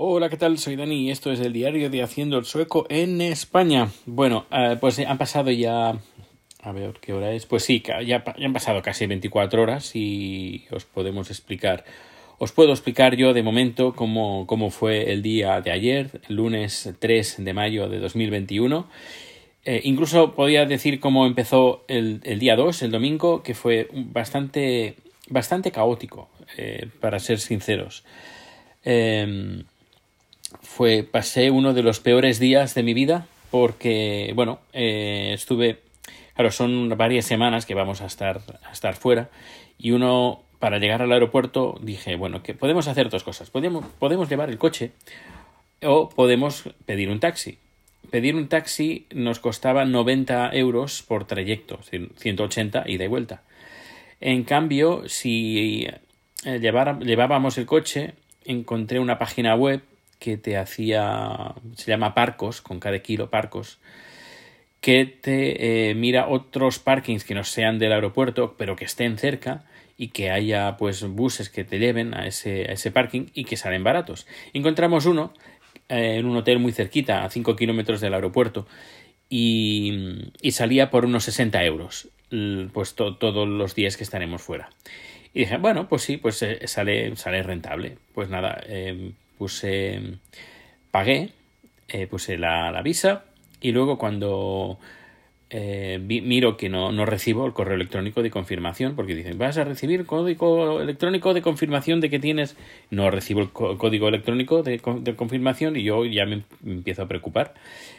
Hola, ¿qué tal? Soy Dani y esto es el diario de Haciendo el Sueco en España. Bueno, eh, pues han pasado ya... A ver, ¿qué hora es? Pues sí, ya, han pasado casi 24 horas y os podemos explicar... Os puedo explicar yo de momento cómo, cómo fue el día de ayer, lunes 3 de mayo de 2021. Eh, incluso podía decir cómo empezó el, el, día 2, el domingo, que fue bastante, bastante caótico, eh, para ser sinceros. Eh, fue, pasé uno de los peores días de mi vida porque, bueno, eh, estuve, claro, son varias semanas que vamos a estar, a estar fuera y uno, para llegar al aeropuerto, dije, bueno, que podemos hacer dos cosas. Podemos, podemos llevar el coche o podemos pedir un taxi. Pedir un taxi nos costaba 90 euros por trayecto, 180 ida y vuelta. En cambio, si eh, llevara, llevábamos el coche, encontré una página web que te hacía, se llama Parcos, con cada kilo Parcos, que te eh, mira otros parkings que no sean del aeropuerto, pero que estén cerca y que haya pues buses que te lleven a ese, a ese parking y que salen baratos. Encontramos uno eh, en un hotel muy cerquita, a 5 kilómetros del aeropuerto, y, y, salía por unos 60 euros, pues todos los días que estaremos fuera. Y dije, bueno, pues sí, pues eh, sale, sale rentable. Pues nada, eh, puse, pagué, eh, puse la, la, visa y luego cuando eh, miro que no, no, recibo el correo electrónico de confirmación, porque dicen, vas a recibir código electrónico de confirmación de que tienes, no recibo el código electrónico de, de, confirmación y yo ya me empiezo a preocupar.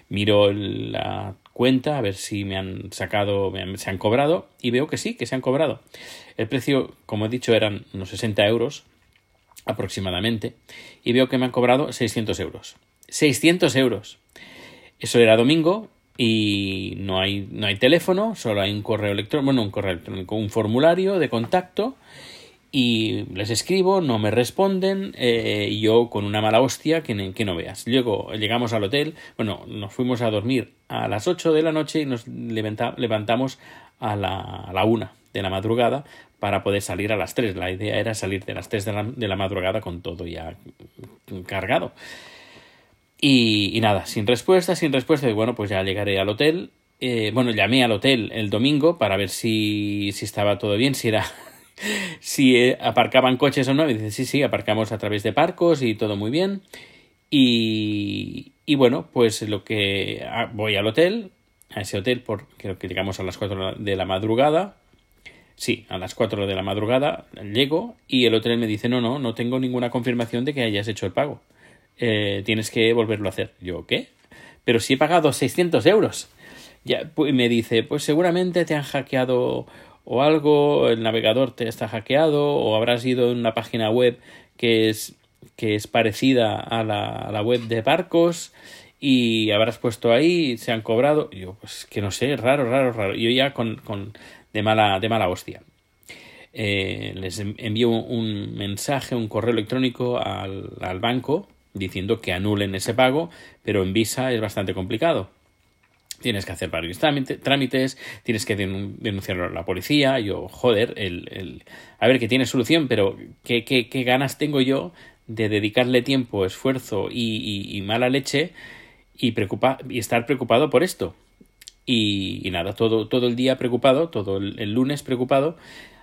Miro la cuenta a ver si me han sacado, me han, se han cobrado y veo que sí, que se han cobrado. El precio, como he dicho, eran unos 60 euros aproximadamente, y veo que me han cobrado 600 euros. 600 euros. Eso era domingo y no hay, no hay teléfono, solo hay un correo electrónico, bueno, un correo electrónico, un formulario de contacto y les escribo, no me responden, eh, yo con una mala hostia que, que, no veas. Luego llegamos al hotel, bueno, nos fuimos a dormir a las 8 de la noche y nos levanta, levantamos a la, a la 1 de la madrugada para poder salir a las 3. La idea era salir de las 3 de la, de la madrugada con todo ya cargado. Y, y, nada, sin respuesta, sin respuesta. Y bueno, pues ya llegaré al hotel. Eh, bueno, llamé al hotel el domingo para ver si, si estaba todo bien, si era. si eh, aparcaban coches o no. Y dice, sí, sí, aparcamos a través de parcos y todo muy bien. Y, y bueno, pues lo que. Ah, voy al hotel, a ese hotel, por, creo que llegamos a las 4 de la madrugada. Sí, a las 4 de la madrugada llego y el hotel me dice, no, no, no tengo ninguna confirmación de que hayas hecho el pago. Eh, tienes que volverlo a hacer. Yo, ¿qué? Pero si he pagado 600 euros. Ya, pues, me dice, pues seguramente te han hackeado o algo, el navegador te está hackeado o habrás ido en una página web que es, que es parecida a la, a la web de barcos y habrás puesto ahí, se han cobrado. Y yo, pues que no sé, raro, raro, raro. Yo ya con, con de mala, de mala hostia. Eh, les envío un mensaje, un correo electrónico al, al, banco diciendo que anulen ese pago, pero en Visa es bastante complicado. Tienes que hacer varios trámites, tienes que denunciarlo a la policía. Yo, joder, el, el, a ver que tiene solución, pero ¿qué, qué, qué ganas tengo yo de dedicarle tiempo, esfuerzo y, mala leche y, y estar preocupado por esto? Y, nada, todo, todo el día preocupado, todo el, el, lunes preocupado,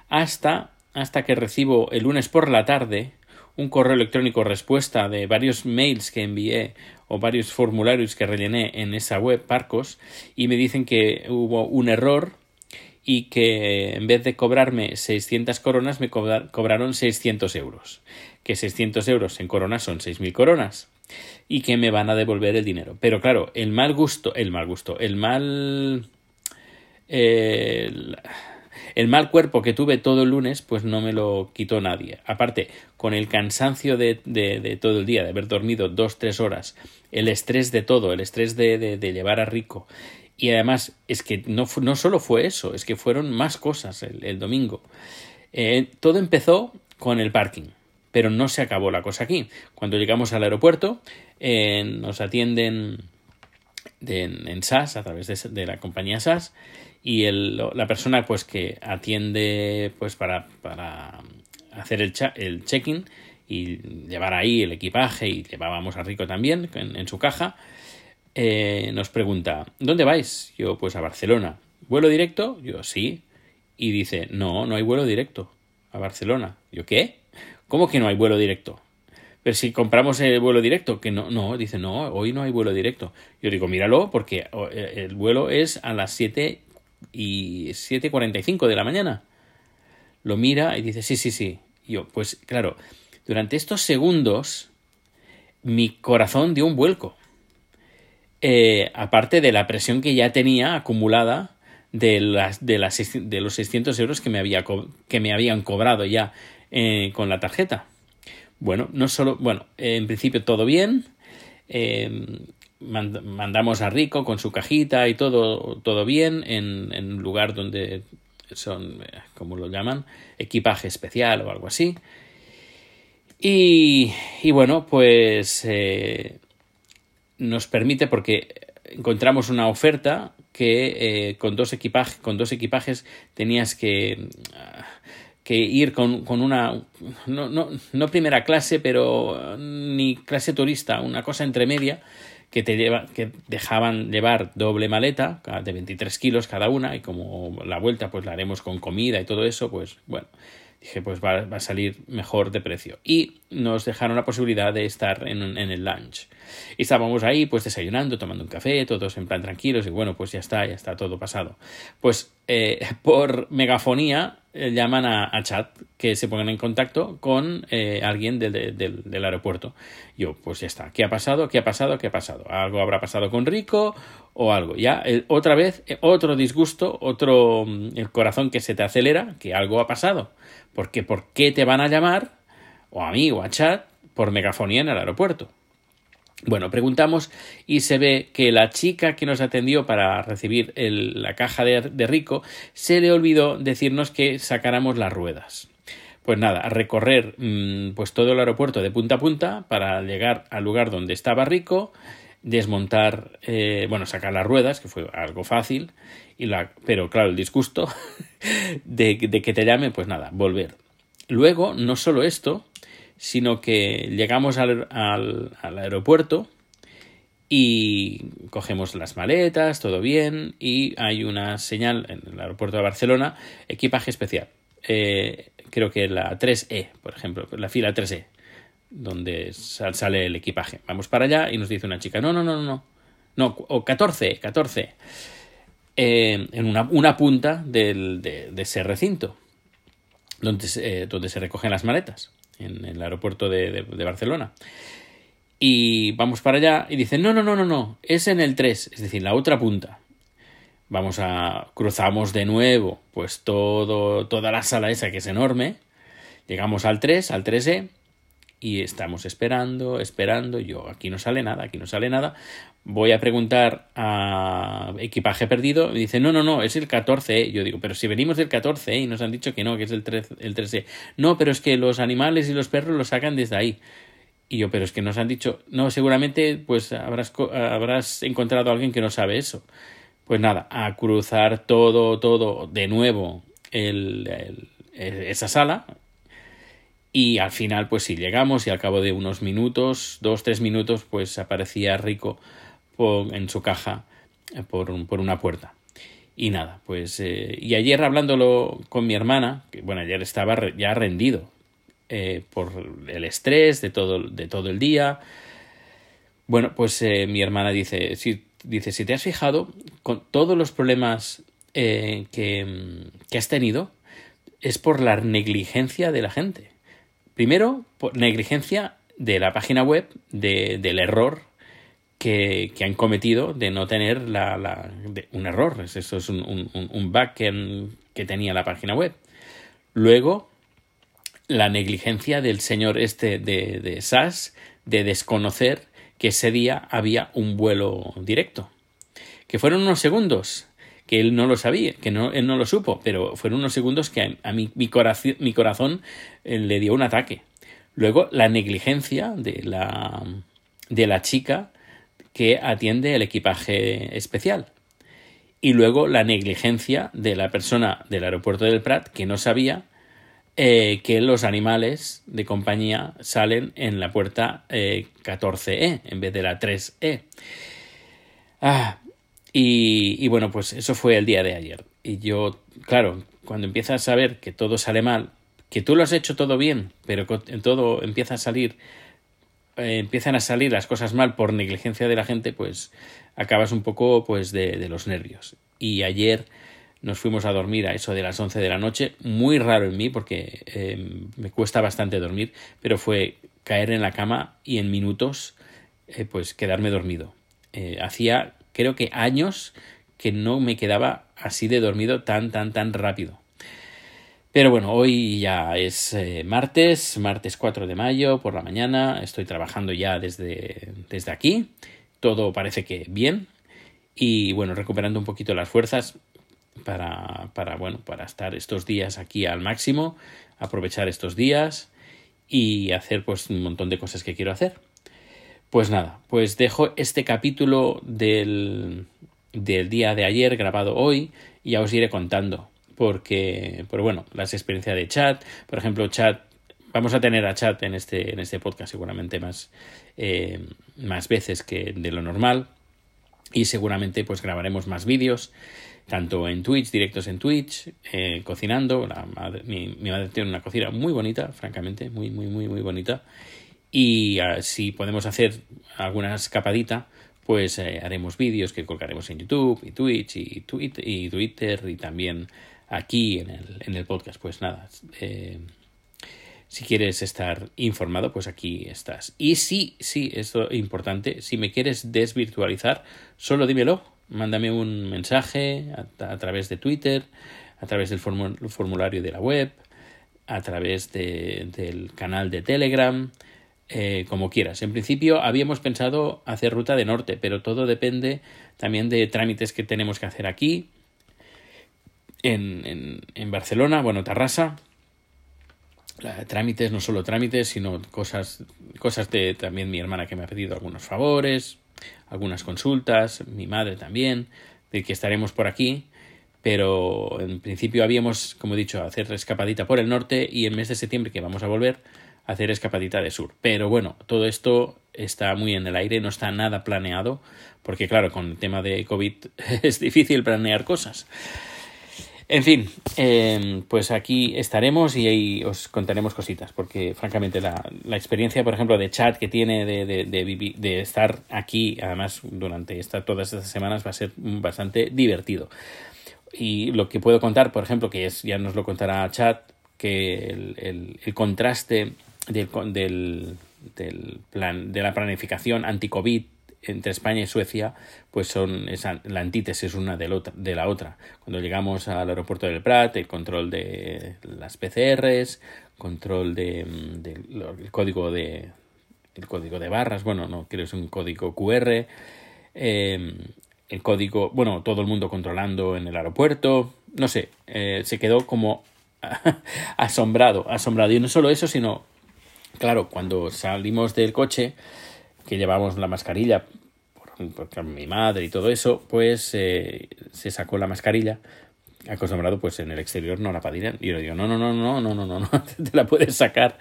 hasta, hasta que recibo el lunes por la tarde un correo electrónico respuesta de varios mails que envié o varios formularios que rellené en esa web Parcos y me dicen que hubo un error y que en vez de cobrarme 600 coronas me cobraron 600 euros. Que 600 euros en coronas son 6.000 coronas y que me van a devolver el dinero. Pero claro, el mal gusto, el mal gusto, el mal... El, el mal cuerpo que tuve todo el lunes, pues no me lo quitó nadie. Aparte, con el cansancio de, de, todo el día, de haber dormido dos, tres horas, el estrés de todo, el estrés de, de, llevar a Rico. Y además, es que no, no solo fue eso, es que fueron más cosas el, el domingo. Eh, todo empezó con el parking pero no se acabó la cosa aquí. Cuando llegamos al aeropuerto, eh, nos atienden de, en SAS, a través de, la compañía SAS, y la persona pues que atiende pues para, hacer el, el check-in y llevar ahí el equipaje y llevábamos a Rico también en, su caja, eh, nos pregunta, ¿dónde vais? Yo, pues a Barcelona. ¿Vuelo directo? Yo, sí. Y dice, no, no hay vuelo directo a Barcelona. Yo, ¿qué? ¿Cómo que no hay vuelo directo? Pero si compramos el vuelo directo, que no, no, dice, no, hoy no hay vuelo directo. Yo digo, míralo, porque eh, el vuelo es a las 7 y 7.45 de la mañana. Lo mira y dice, sí, sí, sí. yo, pues claro, durante estos segundos, mi corazón dio un vuelco. Eh, aparte de la presión que ya tenía acumulada de, las, de, las, de los 600 euros que me, había, que me habían cobrado ya eh, con la tarjeta. Bueno, no solo, bueno, en principio todo bien. Em, mandamos a Rico con su cajita y todo, todo bien en, un lugar donde son, eh, como lo llaman, equipaje especial o algo así. Y, y bueno, pues eh, nos permite porque encontramos una oferta que eh, con, dos equipaje, con dos equipajes tenías que que ir con, con una, no, no, no, primera clase, pero ni clase turista, una cosa entre media, que te lleva, que dejaban llevar doble maleta de 23 kilos cada una y como la vuelta pues la haremos con comida y todo eso, pues bueno, dije pues va, va a salir mejor de precio. Y nos dejaron la posibilidad de estar en, en, el lunch. Y estábamos ahí pues desayunando, tomando un café, todos en plan tranquilos y bueno, pues ya está, ya está todo pasado. Pues eh, por megafonía eh, llaman a, chat que se pongan en contacto con eh, alguien del, del, aeropuerto. Yo, pues ya está. ¿Qué ha pasado? ¿Qué ha pasado? ¿Qué ha pasado? ¿Algo habrá pasado con Rico o algo? Ya, otra vez, otro disgusto, otro. Mm, el corazón que se te acelera, que algo ha pasado. Porque, ¿por qué te van a llamar, o a mí o a chat, por megafonía en el aeropuerto? Bueno, preguntamos y se ve que la chica que nos atendió para recibir la caja de, Rico se le olvidó decirnos que sacáramos las ruedas. Pues nada, recorrer mm, pues todo el aeropuerto de punta a punta para llegar al lugar donde estaba Rico, desmontar, eh, bueno, sacar las ruedas, que fue algo fácil, y la, pero claro, el disgusto de, de que te llame, pues nada, volver. Luego, no solo esto, sino que llegamos al, al, aeropuerto y cogemos las maletas, todo bien, y hay una señal en el aeropuerto de Barcelona, equipaje especial. Eh, creo que la 3E, por ejemplo, la fila 3E, donde sale el equipaje. Vamos para allá y nos dice una chica, no, no, no, no, no, o 14, 14, eh, en una, una punta del, de, de, ese recinto, donde, eh, donde se recogen las maletas en el aeropuerto de, Barcelona. Y vamos para allá y dicen, no, no, no, no, no, es en el 3, es decir, la otra punta. Vamos a, cruzamos de nuevo, pues todo, toda la sala esa que es enorme. Llegamos al 3, al 3E, y estamos esperando, esperando. Yo, aquí no sale nada, aquí no sale nada. Voy a preguntar a equipaje perdido. Me dice, no, no, no, es el 14. Yo digo, pero si venimos del 14 y nos han dicho que no, que es el 13, el 13. No, pero es que los animales y los perros los sacan desde ahí. Y yo, pero es que nos han dicho, no, seguramente pues habrás, habrás encontrado a alguien que no sabe eso. Pues nada, a cruzar todo, todo de nuevo el, esa sala, y al final, pues sí, llegamos y al cabo de unos minutos, dos, tres minutos, pues aparecía Rico en su caja eh, por, por una puerta. Y nada, pues... Eh, y ayer hablándolo con mi hermana, que bueno, ayer estaba ya rendido eh, por el estrés de todo, de todo el día. Bueno, pues mi hermana dice, si, dice, si te has fijado, con todos los problemas que, que has tenido, es por la negligencia de la gente. Primero, por negligencia de la página web, de, del error que, que, han cometido de no tener la, la un error. Eso es un, un, un bug que, que, tenía la página web. Luego, la negligencia del señor este de, de SAS de desconocer que ese día había un vuelo directo. Que fueron unos segundos que él no lo sabía, que no, él no lo supo, pero fueron unos segundos que a, mí, mi, corazón, mi corazón eh, le dio un ataque. Luego, la negligencia de la, de la chica que atiende el equipaje especial. Y luego la negligencia de la persona del aeropuerto del Prat que no sabía eh, que los animales de compañía salen en la puerta 14E eh, en vez de la 3E. Ah, y, bueno, pues eso fue el día de ayer. Y yo, claro, cuando empiezas a ver que todo sale mal, que tú lo has hecho todo bien, pero en todo empieza a salir, eh, empiezan a salir las cosas mal por negligencia de la gente, pues acabas un poco pues de, los nervios. Y ayer nos fuimos a dormir a eso de las 11 de la noche, muy raro en mí porque eh, me cuesta bastante dormir, pero fue caer en la cama y en minutos eh, pues quedarme dormido. Eh, hacía creo que años que no me quedaba así de dormido tan tan tan rápido. Pero bueno, hoy ya es martes, martes 4 de mayo por la mañana, estoy trabajando ya desde, desde aquí, todo parece que bien, y bueno, recuperando un poquito las fuerzas para, para, bueno, para estar estos días aquí al máximo, aprovechar estos días y hacer pues un montón de cosas que quiero hacer. Pues nada, pues dejo este capítulo del, del día de ayer grabado hoy y ya os iré contando porque, pero bueno, las experiencias de chat, por ejemplo, chat, vamos a tener a chat en este, en este podcast seguramente más, eh, más veces que de lo normal y seguramente pues grabaremos más vídeos tanto en Twitch, directos en Twitch, eh, cocinando. La madre, mi, madre tiene una cocina muy bonita, francamente, muy, muy, muy, muy bonita. Y uh, si podemos hacer alguna escapadita, pues eh, haremos vídeos que colgaremos en YouTube y Twitch y, Twitter y Twitter y también aquí en el, en el podcast. Pues nada, eh, si quieres estar informado, pues aquí estás. Y sí, sí, esto es importante, si me quieres desvirtualizar, solo dímelo, mándame un mensaje a, través de Twitter, a través del formulario de la web, a través de, del canal de Telegram, eh, como quieras. En principio habíamos pensado hacer ruta de norte, pero todo depende también de trámites que tenemos que hacer aquí, en, en, Barcelona, bueno, Tarrasa. trámites, no solo trámites, sino cosas, cosas de también mi hermana que me ha pedido algunos favores algunas consultas, mi madre también, de que estaremos por aquí, pero en principio habíamos, como he dicho, hacer escapadita por el norte y en mes de septiembre que vamos a volver hacer escapadita de sur. Pero bueno, todo esto está muy en el aire, no está nada planeado, porque claro, con el tema de COVID es difícil planear cosas. En fin, eh, pues aquí estaremos y ahí os contaremos cositas, porque francamente la, la experiencia, por ejemplo, de chat que tiene de, de, de, de estar aquí, además durante esta, todas estas semanas, va a ser bastante divertido. Y lo que puedo contar, por ejemplo, que es, ya nos lo contará chat, que el, el contraste del, del, del plan, de la planificación anti-COVID entre España y Suecia, pues son esa, la antítesis una de la, otra. Cuando llegamos al aeropuerto del Prat, el control de las PCRs, control de, de el código de el código de barras, bueno, no creo que es un código QR, eh, el código, bueno, todo el mundo controlando en el aeropuerto, no sé, eh, se quedó como asombrado, asombrado. Y no solo eso, sino, claro, cuando salimos del coche, que llevamos la mascarilla, por, por mi madre y todo eso, pues eh, se sacó la mascarilla. Acostumbrado, pues en el exterior no la padrían. Y yo digo, no, no, no, no, no, no, no, no, te la puedes sacar.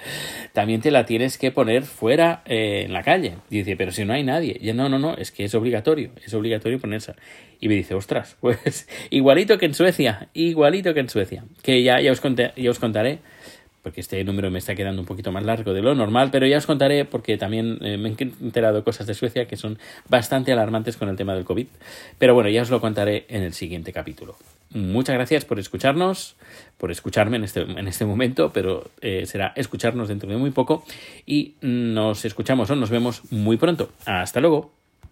También te la tienes que poner fuera eh, en la calle. Y dice, pero si no hay nadie. Y yo, no, no, no, es que es obligatorio, es obligatorio ponerse. Y me dice, ostras, pues igualito que en Suecia, igualito que en Suecia. Que ya, ya, os, conté, ya os contaré porque este número me está quedando un poquito más largo de lo normal, pero ya os contaré porque también eh, me he enterado cosas de Suecia que son bastante alarmantes con el tema del COVID. Pero bueno, ya os lo contaré en el siguiente capítulo. Muchas gracias por escucharnos, por escucharme en este, en este momento, pero eh, será escucharnos dentro de muy poco y nos escuchamos o nos vemos muy pronto. Hasta luego.